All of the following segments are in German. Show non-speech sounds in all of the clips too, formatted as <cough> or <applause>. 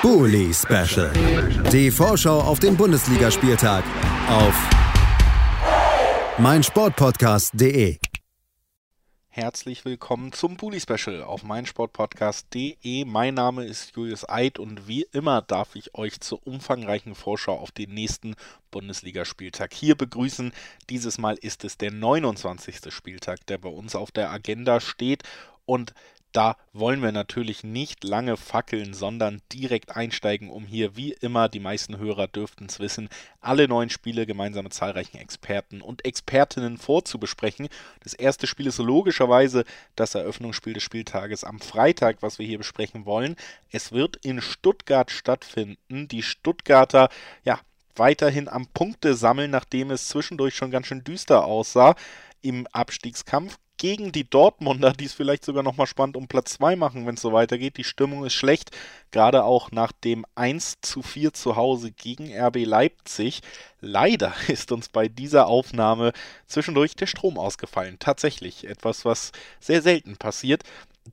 Bully Special. Die Vorschau auf den Bundesligaspieltag auf meinsportpodcast.de. Herzlich willkommen zum Bully Special auf meinsportpodcast.de. Mein Name ist Julius Eid und wie immer darf ich euch zur umfangreichen Vorschau auf den nächsten Bundesligaspieltag hier begrüßen. Dieses Mal ist es der 29. Spieltag, der bei uns auf der Agenda steht und da wollen wir natürlich nicht lange fackeln, sondern direkt einsteigen, um hier wie immer, die meisten Hörer dürften es wissen, alle neuen Spiele gemeinsam mit zahlreichen Experten und Expertinnen vorzubesprechen. Das erste Spiel ist logischerweise das Eröffnungsspiel des Spieltages am Freitag, was wir hier besprechen wollen. Es wird in Stuttgart stattfinden. Die Stuttgarter, ja, weiterhin am Punkte sammeln, nachdem es zwischendurch schon ganz schön düster aussah im Abstiegskampf gegen die Dortmunder, die es vielleicht sogar nochmal spannend um Platz 2 machen, wenn es so weitergeht. Die Stimmung ist schlecht, gerade auch nach dem 1 zu 4 zu Hause gegen RB Leipzig. Leider <laughs> ist uns bei dieser Aufnahme zwischendurch der Strom ausgefallen. Tatsächlich etwas, was sehr selten passiert.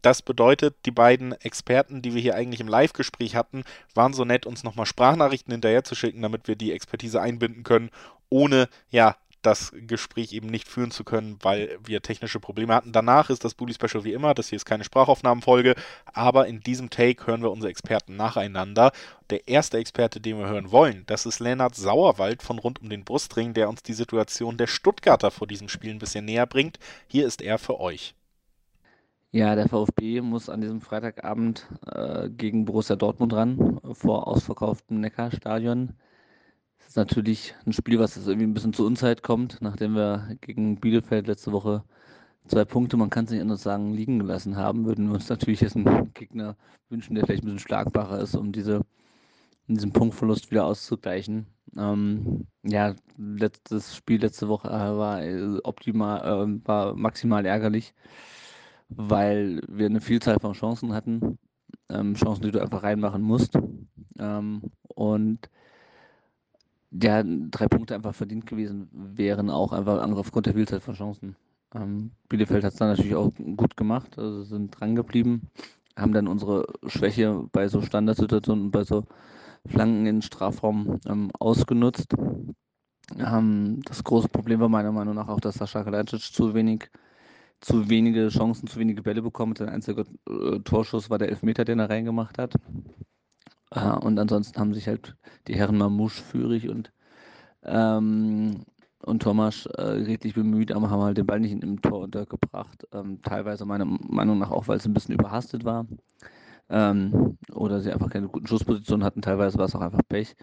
Das bedeutet, die beiden Experten, die wir hier eigentlich im Live-Gespräch hatten, waren so nett, uns nochmal Sprachnachrichten hinterher zu schicken, damit wir die Expertise einbinden können, ohne ja das Gespräch eben nicht führen zu können, weil wir technische Probleme hatten. Danach ist das Bully Special wie immer, das hier ist keine Sprachaufnahmenfolge, aber in diesem Take hören wir unsere Experten nacheinander. Der erste Experte, den wir hören wollen, das ist Lennart Sauerwald von rund um den Brustring, der uns die Situation der Stuttgarter vor diesem Spiel ein bisschen näher bringt. Hier ist er für euch. Ja, der VfB muss an diesem Freitagabend äh, gegen Borussia Dortmund ran, vor ausverkauftem Neckarstadion ist natürlich ein Spiel, was jetzt irgendwie ein bisschen zur Unzeit kommt, nachdem wir gegen Bielefeld letzte Woche zwei Punkte, man kann es nicht anders sagen, liegen gelassen haben, würden wir uns natürlich jetzt einen Gegner wünschen, der vielleicht ein bisschen schlagbarer ist, um diese, diesen Punktverlust wieder auszugleichen. Ähm, ja, letztes Spiel letzte Woche äh, war äh, optimal, äh, war maximal ärgerlich, weil wir eine Vielzahl von Chancen hatten, ähm, Chancen, die du einfach reinmachen musst. Ähm, und ja, drei Punkte einfach verdient gewesen wären, auch einfach aufgrund der Vielzahl von Chancen. Ähm, Bielefeld hat es dann natürlich auch gut gemacht, also sind dran geblieben, haben dann unsere Schwäche bei so Standardsituationen und bei so Flanken in Strafraum ähm, ausgenutzt. Ähm, das große Problem war meiner Meinung nach auch, dass Sascha Kalajdzic zu wenig, zu wenige Chancen, zu wenige Bälle bekommen. Sein einziger äh, Torschuss war der Elfmeter, den er reingemacht hat. Äh, und ansonsten haben sich halt die Herren Mamouche, Führig und, ähm, und Thomas äh, redlich bemüht, aber haben halt den Ball nicht im Tor untergebracht. Ähm, teilweise meiner Meinung nach auch, weil es ein bisschen überhastet war. Ähm, oder sie einfach keine guten Schusspositionen hatten. Teilweise war es auch einfach Pech.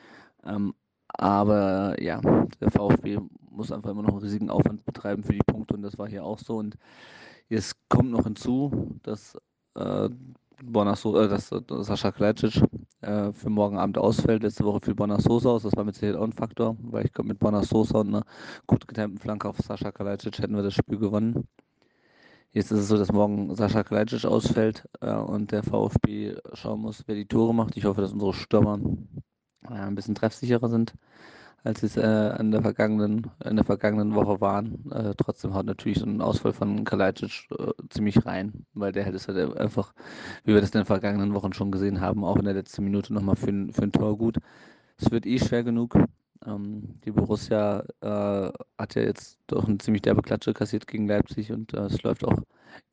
Ähm, aber ja, der VfB muss einfach immer noch einen riesigen Aufwand betreiben für die Punkte und das war hier auch so. Und jetzt kommt noch hinzu, dass äh, Bonasso, äh, dass, dass Sascha Kalajdzic äh, für morgen Abend ausfällt. Letzte Woche fiel Bonner Sosa aus, das war mit Sicherheit auch ein Faktor, weil ich glaube, mit Bonner Sosa und einer gut getimten Flanke auf Sascha Kalajdzic hätten wir das Spiel gewonnen. Jetzt ist es so, dass morgen Sascha Kalajdzic ausfällt äh, und der VfB schauen muss, wer die Tore macht. Ich hoffe, dass unsere Stürmer äh, ein bisschen treffsicherer sind als sie es äh, in, der vergangenen, in der vergangenen Woche waren. Äh, trotzdem haut natürlich so ein Ausfall von Kalajdzic äh, ziemlich rein, weil der hätte es halt einfach, wie wir das in den vergangenen Wochen schon gesehen haben, auch in der letzten Minute nochmal für, für ein Tor gut. Es wird eh schwer genug. Ähm, die Borussia äh, hat ja jetzt doch eine ziemlich derbe Klatsche kassiert gegen Leipzig und äh, es läuft auch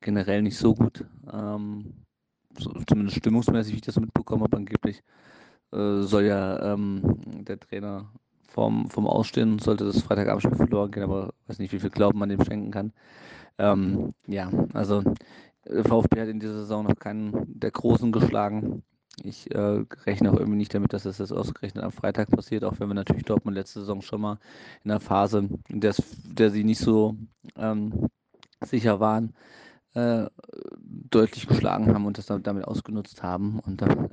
generell nicht so gut. Ähm, so, zumindest stimmungsmäßig, wie ich das mitbekommen habe, angeblich äh, soll ja ähm, der Trainer vom, vom Ausstehen sollte das Freitagabendspiel verloren gehen, aber weiß nicht, wie viel Glauben man dem schenken kann. Ähm, ja, also der VfB hat in dieser Saison noch keinen der Großen geschlagen. Ich äh, rechne auch irgendwie nicht damit, dass das jetzt ausgerechnet am Freitag passiert, auch wenn wir natürlich Dortmund letzte Saison schon mal in der Phase, in der, der sie nicht so ähm, sicher waren, äh, deutlich geschlagen haben und das damit ausgenutzt haben und dann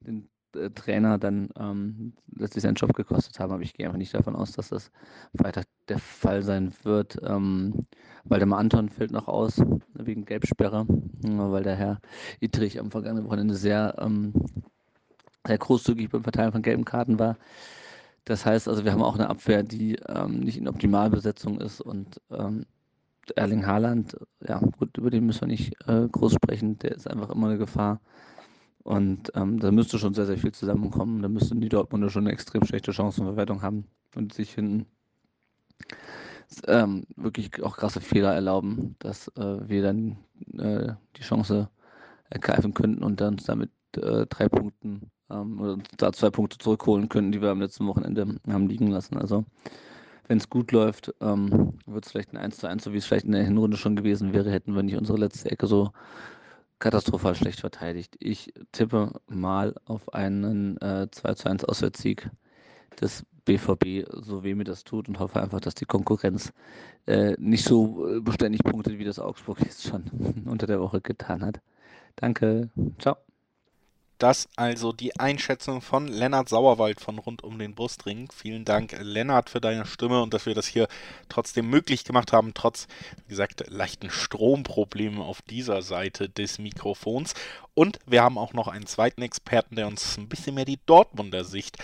den äh, Trainer dann ähm, letztlich seinen Job gekostet haben, aber ich gehe einfach nicht davon aus, dass das weiter der Fall sein wird. Ähm, Waldemar Anton fällt noch aus wegen Gelbsperre, weil der Herr Ittrich am vergangenen Wochenende sehr, ähm, sehr großzügig beim Verteilen von gelben Karten war. Das heißt also, wir haben auch eine Abwehr, die ähm, nicht in Optimalbesetzung ist und ähm, Erling Haaland, ja gut, über den müssen wir nicht äh, groß sprechen, der ist einfach immer eine Gefahr. Und ähm, da müsste schon sehr, sehr viel zusammenkommen. Da müssten die Dortmunder schon eine extrem schlechte Chancenverwertung haben und sich hinten ähm, wirklich auch krasse Fehler erlauben, dass äh, wir dann äh, die Chance ergreifen könnten und dann damit äh, drei Punkten ähm, oder da zwei Punkte zurückholen könnten, die wir am letzten Wochenende haben liegen lassen. Also wenn es gut läuft, ähm, wird es vielleicht ein 1 zu 1, so wie es vielleicht in der Hinrunde schon gewesen wäre, hätten wir nicht unsere letzte Ecke so katastrophal schlecht verteidigt. Ich tippe mal auf einen äh, 2 zu 1 Auswärtssieg des BVB, so weh mir das tut und hoffe einfach, dass die Konkurrenz äh, nicht so äh, beständig punktet, wie das Augsburg <laughs> jetzt schon unter der Woche getan hat. Danke, ciao. Das also die Einschätzung von Lennart Sauerwald von rund um den Brustring. Vielen Dank, Lennart, für deine Stimme und dass wir das hier trotzdem möglich gemacht haben, trotz, wie gesagt, leichten Stromproblemen auf dieser Seite des Mikrofons. Und wir haben auch noch einen zweiten Experten, der uns ein bisschen mehr die Dortmunder Sicht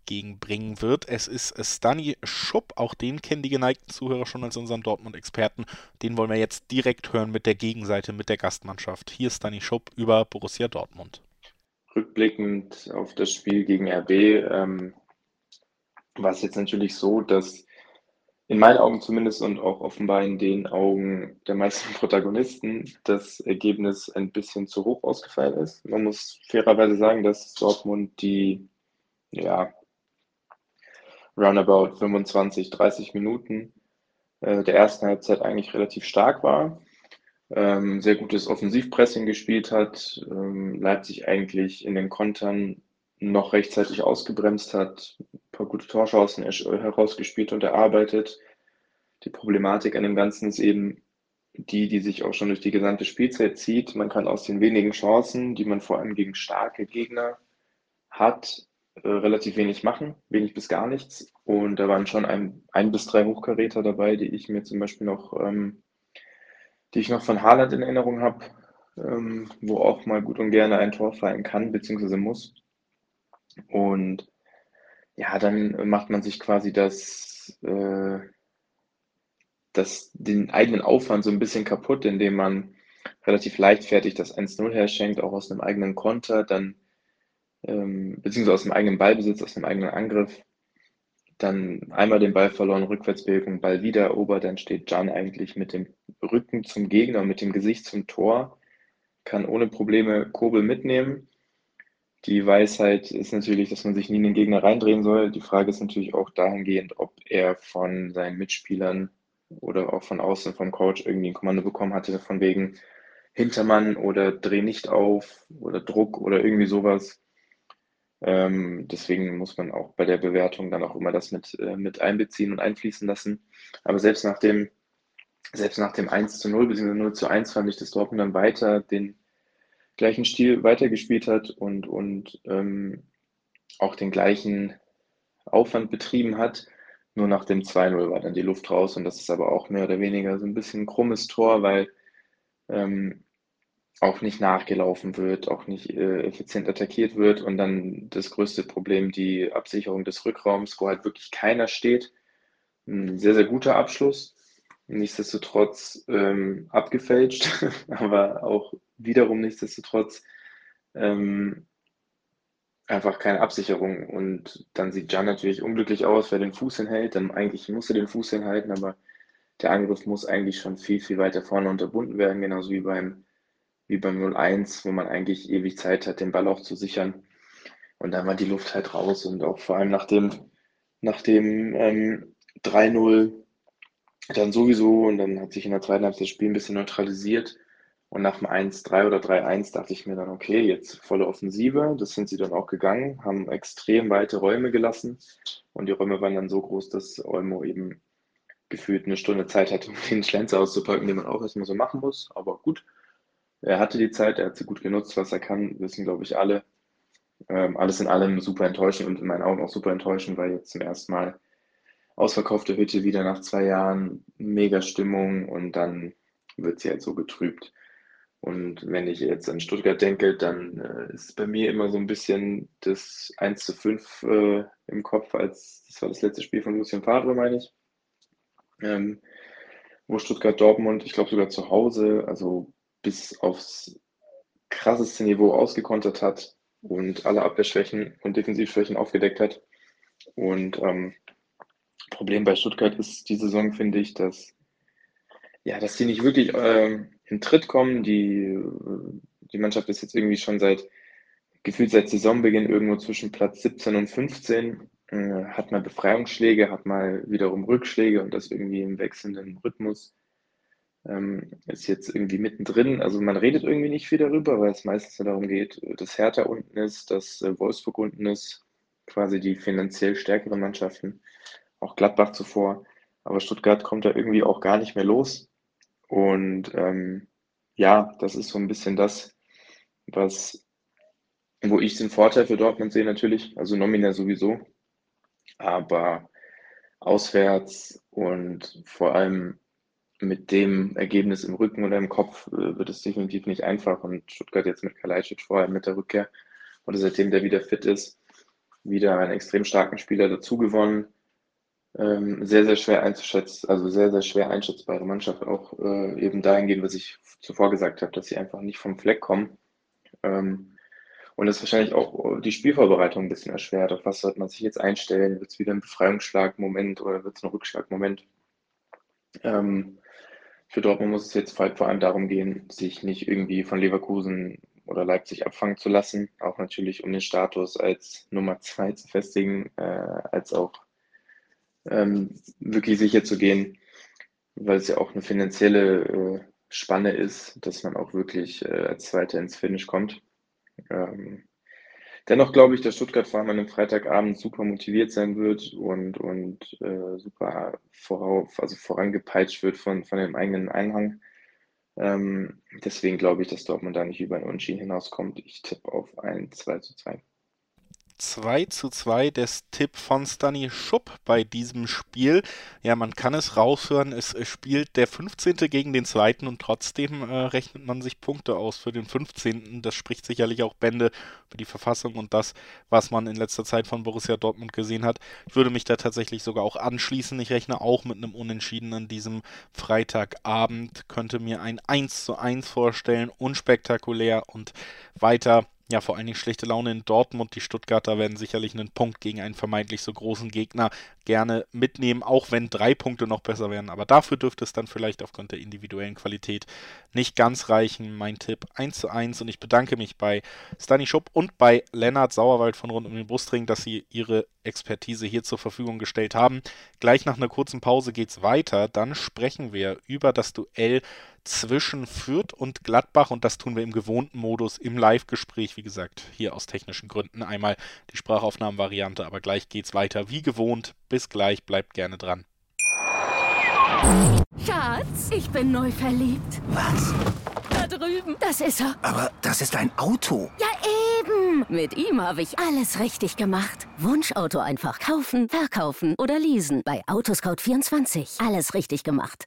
entgegenbringen wird. Es ist Stani Schupp, auch den kennen die geneigten Zuhörer schon als unseren Dortmund-Experten. Den wollen wir jetzt direkt hören mit der Gegenseite, mit der Gastmannschaft. Hier ist Stani Schupp über Borussia Dortmund rückblickend auf das Spiel gegen RB ähm, war es jetzt natürlich so, dass in meinen Augen zumindest und auch offenbar in den Augen der meisten <laughs> Protagonisten das Ergebnis ein bisschen zu hoch ausgefallen ist. Man muss fairerweise sagen, dass Dortmund die ja, roundabout 25, 30 Minuten äh, der ersten Halbzeit eigentlich relativ stark war ähm, sehr gutes Offensivpressing gespielt hat, ähm, Leipzig eigentlich in den Kontern noch rechtzeitig ausgebremst hat, ein paar gute Torchancen herausgespielt und erarbeitet. Die Problematik an dem Ganzen ist eben die, die sich auch schon durch die gesamte Spielzeit zieht. Man kann aus den wenigen Chancen, die man vor allem gegen starke Gegner hat, äh, relativ wenig machen, wenig bis gar nichts. Und da waren schon ein, ein bis drei Hochkaräter dabei, die ich mir zum Beispiel noch ähm, die ich noch von Haaland in Erinnerung habe, ähm, wo auch mal gut und gerne ein Tor fallen kann, beziehungsweise muss. Und ja, dann macht man sich quasi das, äh, das, den eigenen Aufwand so ein bisschen kaputt, indem man relativ leichtfertig das 1-0 herschenkt, auch aus einem eigenen Konter, dann ähm, beziehungsweise aus dem eigenen Ballbesitz, aus dem eigenen Angriff dann einmal den Ball verloren, Rückwärtsbewegung, Ball wieder erobert, dann steht Jan eigentlich mit dem Rücken zum Gegner und mit dem Gesicht zum Tor, kann ohne Probleme Kobel mitnehmen. Die Weisheit ist natürlich, dass man sich nie in den Gegner reindrehen soll. Die Frage ist natürlich auch dahingehend, ob er von seinen Mitspielern oder auch von außen vom Coach irgendwie ein Kommando bekommen hatte, von wegen Hintermann oder dreh nicht auf oder Druck oder irgendwie sowas. Ähm, deswegen muss man auch bei der Bewertung dann auch immer das mit, äh, mit einbeziehen und einfließen lassen. Aber selbst nach dem, selbst nach dem 1 zu 0 bzw. 0 zu 1 fand ich, dass Dortmund dann weiter den gleichen Stil weitergespielt hat und, und ähm, auch den gleichen Aufwand betrieben hat. Nur nach dem 2-0 war dann die Luft raus und das ist aber auch mehr oder weniger so ein bisschen ein krummes Tor, weil ähm, auch nicht nachgelaufen wird, auch nicht äh, effizient attackiert wird und dann das größte Problem, die Absicherung des Rückraums, wo halt wirklich keiner steht. Ein sehr, sehr guter Abschluss. Nichtsdestotrotz ähm, abgefälscht, <laughs> aber auch wiederum nichtsdestotrotz ähm, einfach keine Absicherung. Und dann sieht Jan natürlich unglücklich aus, wer den Fuß hinhält. Dann eigentlich muss er den Fuß hinhalten, aber der Angriff muss eigentlich schon viel, viel weiter vorne unterbunden werden, genauso wie beim wie beim 0-1, wo man eigentlich ewig Zeit hat, den Ball auch zu sichern. Und dann war die Luft halt raus und auch vor allem nach dem, nach dem ähm, 3-0 dann sowieso und dann hat sich in der zweiten Halbzeit das Spiel ein bisschen neutralisiert. Und nach dem 1-3 oder 3-1 dachte ich mir dann, okay, jetzt volle Offensive. Das sind sie dann auch gegangen, haben extrem weite Räume gelassen. Und die Räume waren dann so groß, dass Olmo eben gefühlt eine Stunde Zeit hatte, um den Schlenzer auszupacken, den man auch erstmal so machen muss. Aber gut, er hatte die Zeit, er hat sie gut genutzt, was er kann, wissen, glaube ich, alle. Ähm, alles in allem super enttäuschend und in meinen Augen auch super enttäuschend, weil jetzt zum ersten Mal ausverkaufte Hütte wieder nach zwei Jahren, mega Stimmung und dann wird sie halt so getrübt. Und wenn ich jetzt an Stuttgart denke, dann äh, ist bei mir immer so ein bisschen das 1 zu 5 äh, im Kopf, als das war das letzte Spiel von Lucien Favre, meine ich. Ähm, wo Stuttgart Dortmund, ich glaube sogar zu Hause, also bis aufs krasseste Niveau ausgekontert hat und alle Abwehrschwächen und Defensivschwächen aufgedeckt hat. Und ähm, Problem bei Stuttgart ist die Saison, finde ich, dass ja, dass die nicht wirklich ähm, in Tritt kommen. Die, die Mannschaft ist jetzt irgendwie schon seit gefühlt seit Saisonbeginn irgendwo zwischen Platz 17 und 15. Äh, hat mal Befreiungsschläge, hat mal wiederum Rückschläge und das irgendwie im wechselnden Rhythmus. Ähm, ist jetzt irgendwie mittendrin. Also man redet irgendwie nicht viel darüber, weil es meistens darum geht, dass Hertha unten ist, dass äh, Wolfsburg unten ist, quasi die finanziell stärkeren Mannschaften, auch Gladbach zuvor. Aber Stuttgart kommt da irgendwie auch gar nicht mehr los. Und ähm, ja, das ist so ein bisschen das, was, wo ich den Vorteil für Dortmund sehe natürlich, also nominell sowieso, aber auswärts und vor allem mit dem Ergebnis im Rücken oder im Kopf äh, wird es definitiv nicht einfach. Und Stuttgart jetzt mit Kalajdzic vorher mit der Rückkehr oder seitdem der wieder fit ist, wieder einen extrem starken Spieler dazu gewonnen. Ähm, sehr, sehr schwer einzuschätzen, also sehr, sehr schwer einschätzbare Mannschaft, auch äh, eben dahingehend, was ich zuvor gesagt habe, dass sie einfach nicht vom Fleck kommen. Ähm, und das wahrscheinlich auch die Spielvorbereitung ein bisschen erschwert. Auf was sollte man sich jetzt einstellen? Wird es wieder ein Befreiungsschlagmoment oder wird es ein Rückschlagmoment? Ähm, für Dortmund muss es jetzt vor allem darum gehen, sich nicht irgendwie von Leverkusen oder Leipzig abfangen zu lassen, auch natürlich um den Status als Nummer zwei zu festigen, äh, als auch ähm, wirklich sicher zu gehen, weil es ja auch eine finanzielle äh, Spanne ist, dass man auch wirklich äh, als Zweiter ins Finish kommt. Ähm, dennoch glaube ich, dass Stuttgart vor allem an einem Freitagabend super motiviert sein wird und, und äh, super vorauf, also vorangepeitscht wird von, von dem eigenen Einhang. Ähm, deswegen glaube ich, dass Dortmund da nicht über ein Unschieden hinauskommt. Ich tippe auf ein 2 zu 2. 2 zu 2 des Tipp von Stani Schupp bei diesem Spiel. Ja, man kann es raushören, es spielt der 15. gegen den 2. und trotzdem äh, rechnet man sich Punkte aus für den 15. Das spricht sicherlich auch Bände für die Verfassung und das, was man in letzter Zeit von Borussia Dortmund gesehen hat. Ich würde mich da tatsächlich sogar auch anschließen. Ich rechne auch mit einem Unentschieden an diesem Freitagabend, könnte mir ein 1 zu 1 vorstellen, unspektakulär und weiter ja, vor allen Dingen schlechte Laune in Dortmund. Die Stuttgarter werden sicherlich einen Punkt gegen einen vermeintlich so großen Gegner gerne mitnehmen, auch wenn drei Punkte noch besser wären. Aber dafür dürfte es dann vielleicht aufgrund der individuellen Qualität nicht ganz reichen. Mein Tipp 1 zu 1 und ich bedanke mich bei Stani Schupp und bei Lennart Sauerwald von Rund um den Brustring, dass sie ihre Expertise hier zur Verfügung gestellt haben. Gleich nach einer kurzen Pause geht es weiter. Dann sprechen wir über das Duell zwischen Fürth und Gladbach und das tun wir im gewohnten Modus im Live-Gespräch, wie gesagt, hier aus technischen Gründen. Einmal die Sprachaufnahmenvariante, aber gleich geht's weiter wie gewohnt. Bis gleich, bleibt gerne dran. Schatz, ich bin neu verliebt. Was? Da drüben. Das ist er. Aber das ist ein Auto. Ja, eben. Mit ihm habe ich alles richtig gemacht. Wunschauto einfach kaufen, verkaufen oder leasen. Bei Autoscout24. Alles richtig gemacht.